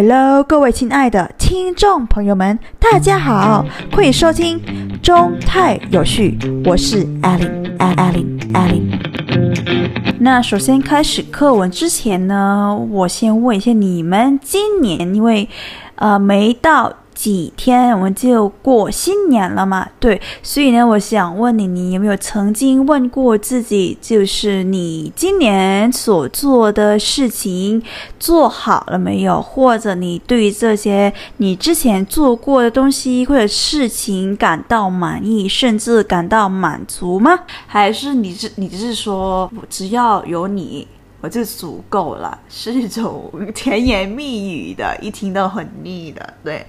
Hello，各位亲爱的听众朋友们，大家好，欢迎收听中泰有序，我是 Allen，Allen，Allen。那首先开始课文之前呢，我先问一下你们，今年因为呃没到。几天我们就过新年了嘛？对，所以呢，我想问你，你有没有曾经问过自己，就是你今年所做的事情做好了没有？或者你对于这些你之前做过的东西或者事情感到满意，甚至感到满足吗？还是你是你是说，只要有你？我就足够了，是一种甜言蜜语的，一听都很腻的。对，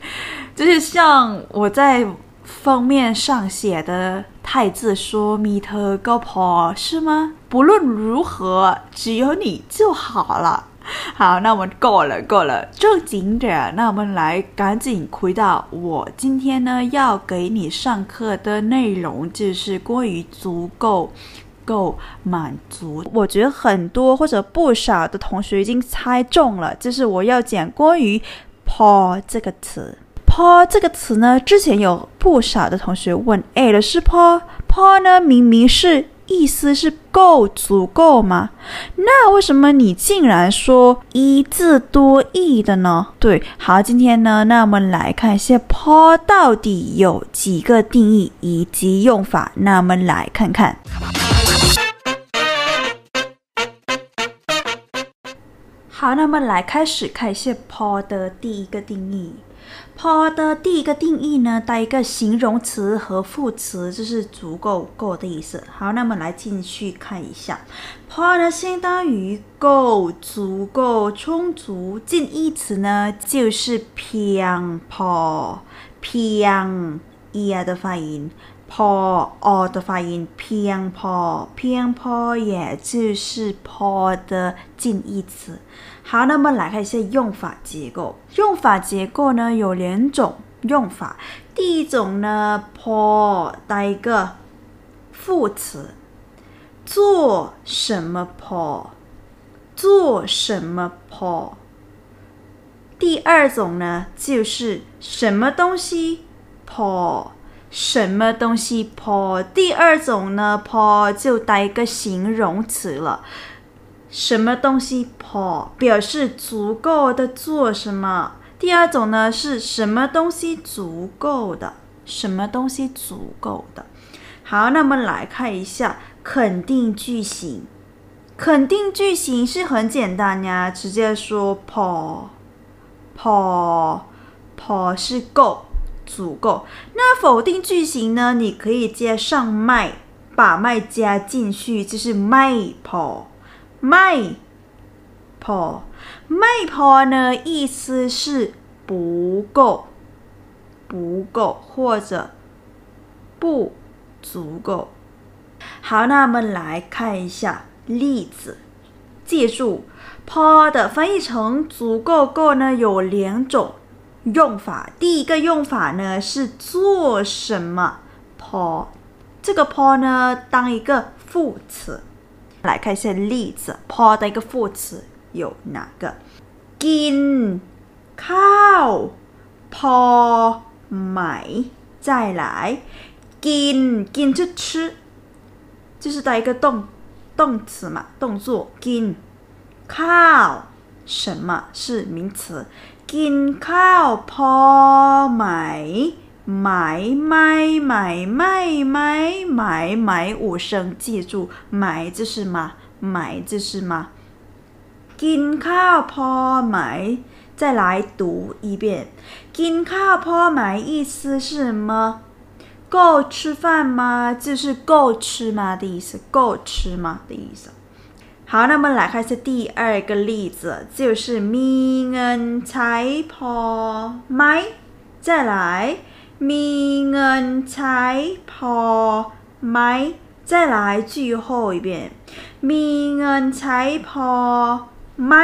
就是像我在封面上写的“太字说米特高坡”是吗？不论如何，只有你就好了。好，那我们够了，够了，正经点。那我们来赶紧回到我今天呢要给你上课的内容，就是关于足够。够满足，我觉得很多或者不少的同学已经猜中了，就是我要讲关于 “po” 这个词。“po” 这个词呢，之前有不少的同学问：“哎，老师，po，po 呢，明明是意思是够、足够吗？那为什么你竟然说一字多义的呢？”对，好，今天呢，那我们来看一下 “po” 到底有几个定义以及用法。那我们来看看。好，那么来开始看一下 “po” 的第一个定义。“po” 的第一个定义呢，带一个形容词和副词，就是足够、够的意思。好，那么来进去看一下，“po” 呢相当于够、足够、充足。近义词呢就是偏 “po”，偏 “e” 的发音。พออ的发音偏พ偏พ也就是พ的近义词。好，那么来看一下用法结构。用法结构呢有两种用法。第一种呢，พ带一个副词，做什么พ做什么พ第二种呢，就是什么东西พ 什么东西 po？第二种呢，po 就带一个形容词了。什么东西 po 表示足够的做什么？第二种呢是什么东西足够的？什么东西足够的？好，那么来看一下肯定句型。肯定句型是很简单呀，直接说 po，po，po 是够。足够。那否定句型呢？你可以加上“麦”，把“麦”加进去，就是“麦破”。麦破，麦破呢？意思是不够，不够或者不足够。好，那我们来看一下例子。记住，“破”的翻译成“足够”“够”呢，有两种。用法第一个用法呢是做什么 po 这个 po 呢当一个副词，来看一下例子 po 的一个副词有哪个？กิข้าวพ买再来กิน就吃，就是带一个动动词嘛，动作กิข้什么是名词？ กินข้าวพอไหมไหมไม่ไหมไม่ไหมไหมไหม五声记住ไหม就是吗ไหม就是吗กินข้าวพอไหม再来读一遍กินข้าวพอไหม意思是什么够吃饭吗就是够吃吗的意思够吃吗的意思 好，那么来看一下第二个例子，就是มีเงินใช้พอไหม？再来，มีเงินใช้พอไหม？再来，最后一遍，มีเงินใช้พอไหม？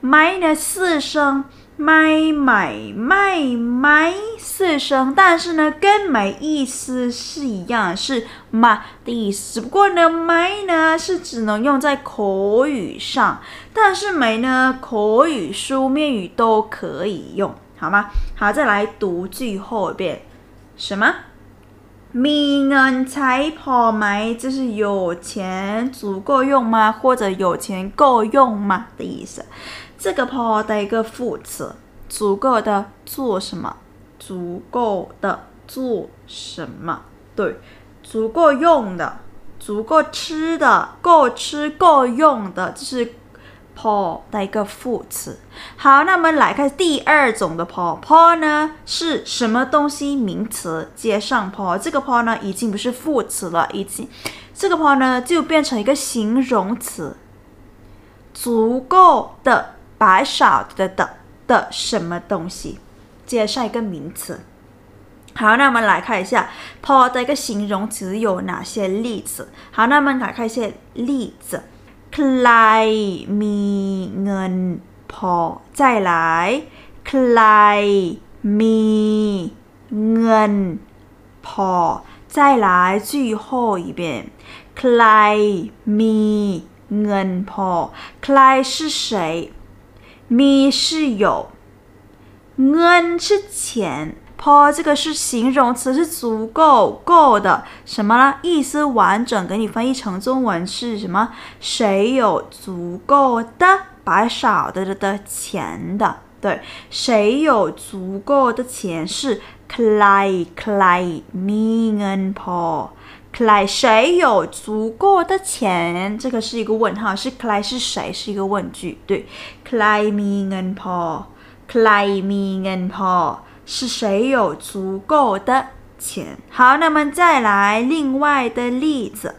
ไหม呢四声， 买买买买四声，但是呢，跟买意思是一样，是买的意思。只不过呢，买呢是只能用在口语上，但是买呢，口语、书面语都可以用，好吗？好，再来读句后一遍，什么？มีเงินใช้พอไหม就是有钱足够用吗？或者有钱够用吗的意思。 这个 “po” 的一个副词，足够的做什么？足够的做什么？对，足够用的，足够吃的，够吃够用的，就是 “po” 的一个副词。好，那我们来看第二种的 “po”。“po” 呢是什么东西？名词接上 “po”，这个 “po” 呢已经不是副词了，已经这个 “po” 呢就变成一个形容词，足够的。把少的的的什么东西，接上一个名词。好，那我们来看一下 “po” 的一个形容词有哪些例子。好，那我们来看一些例子。ใครมีเงินพอ再来ใครมีเงินพอ再来最后一遍ใครมีเงินพอใคร是谁？ 米是有，n 是钱，po 这个是形容词，是足够够的什么呢？意思完整，给你翻译成中文是什么？谁有足够的白少的的的钱的？对，谁有足够的钱是 clai clai mi n po。Cl ai, cl พอ。来，谁有足够的钱？这个是一个问号，是来是谁？是一个问句，对。来มีเงินพอ，来มีเงินพอ，是谁有足够的钱？好，那么再来另外的例子。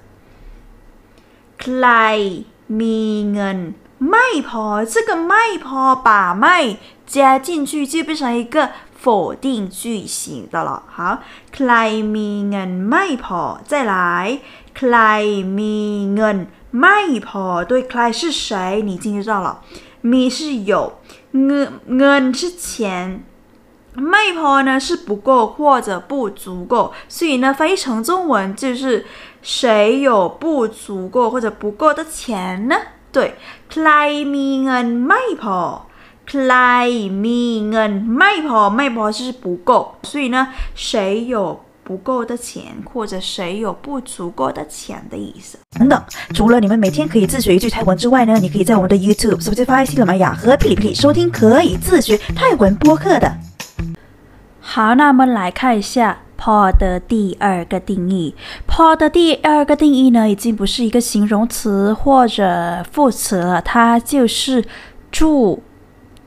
来มีเงิน ไม่พอ，这个ไม่พอ把ไม่加进去就变成一个。否定句型的了。好，ใครมีเงินไม่พอ再来，ใครมีเงินไม่พอ对，ใคร是谁？你已经知道了。มี是有，เงินเงิน是钱。ไม่พอ呢是不够或者不足够，所以呢翻译成中文就是谁有不足够或者不够的钱呢？ 对，ใครมีเงินไม่พอ来มีเงินไม่พอไม่พอ就是不够，所以呢，谁有不够的钱，或者谁有不足够的钱的意思。等等，除了你们每天可以自学一句泰文之外呢，你可以在我们的 YouTube、Spotify、喜马拉雅和哔哩哔哩收听可以自学泰文播客的。好，那我们来看一下 “po” 的第二个定义。“po” 的第二个定义呢，已经不是一个形容词或者副词了，它就是助。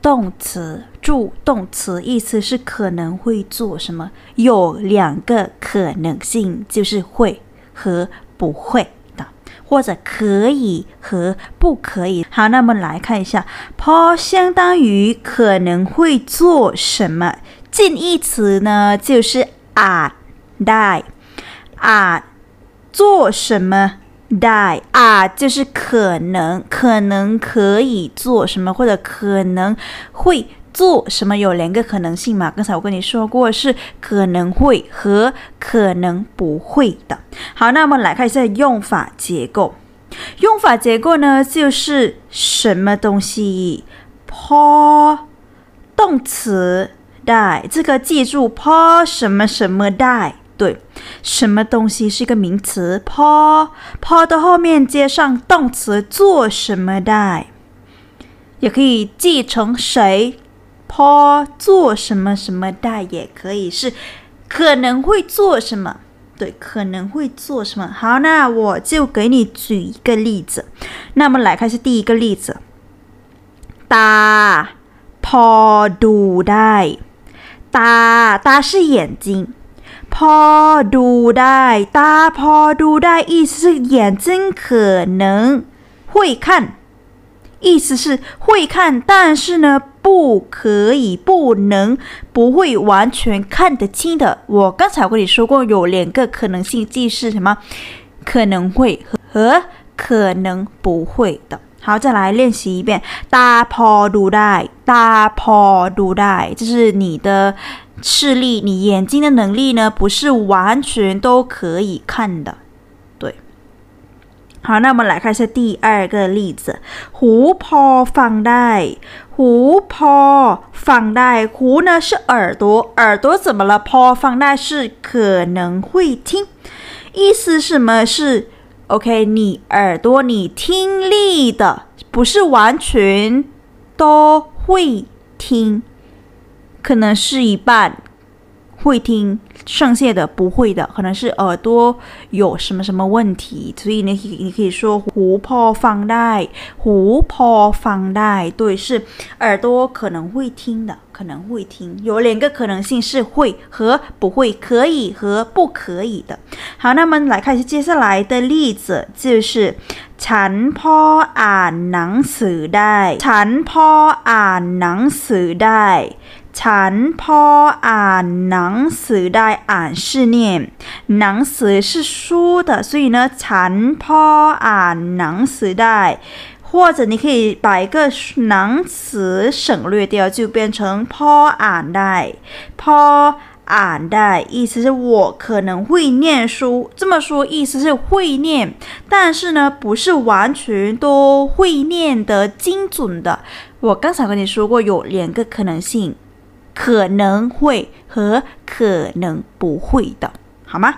动词助动词意思是可能会做什么？有两个可能性，就是会和不会的，或者可以和不可以。好，那么来看一下，po 相当于可能会做什么？近义词呢，就是啊，die 啊，做什么？die 啊，就是可能，可能可以做什么，或者可能会做什么，有两个可能性嘛？刚才我跟你说过是可能会和可能不会的。好，那我们来看一下用法结构。用法结构呢，就是什么东西？po 动词 die，这个记住 po 什么什么 die。对，什么东西是一个名词？po po 的后面接上动词做什么的，也可以记成谁？po 做什么什么的也可以是可能会做什么？对，可能会做什么？好，那我就给你举一个例子。那么来看是第一个例子，大 po ดูได้ 大大是眼睛。พอดูได้ตาพอดูได้意思是眼睛可能会看，意思是会看，但是呢，不可以，不能，不会完全看得清的。我刚才我跟你说过，有两个可能性，即是什么？可能会和可能不会的。 好，再来练习一遍。大抛读得，大抛读得，就是你的视力，你眼睛的能力呢，不是完全都可以看的。对，好，那我们来看一下第二个例子。胡抛放得，胡抛放得，胡呢是耳朵，耳朵怎么了？坡放得是可能会听，意思什么是？OK，你耳朵你听力的不是完全都会听，可能是一半会听，剩下的不会的，可能是耳朵有什么什么问题，所以你你可以说หูพอฟังได้หูพอฟังได้对，是耳朵可能会听的。可能会听，有两个可能性是会和不会，可以和不可以的。好，那么来看接下来的例子，就是ฉันพออ่านหนังสือได้ฉันพออ่านหนังสือได้ ฉันพออ่านหนังสือได้อ่าน是念หนังสือ是书的，所以呢，ฉันพออ่านหนังสือได้或者你可以把一个能词省略掉，就变成 po and I，po and I，意思是我可能会念书。这么说意思是会念，但是呢，不是完全都会念得精准的。我刚才跟你说过，有两个可能性， 可能会和可能不会的，好吗？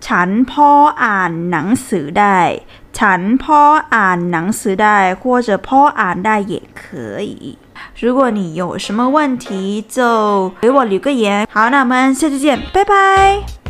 ฉันพออ่านหนังสือได้ฉันพออ่านหนังสือได้或者พออ่านได้也可以。如果你有什么问题，就给我留个言。好，那我们下期见，拜拜。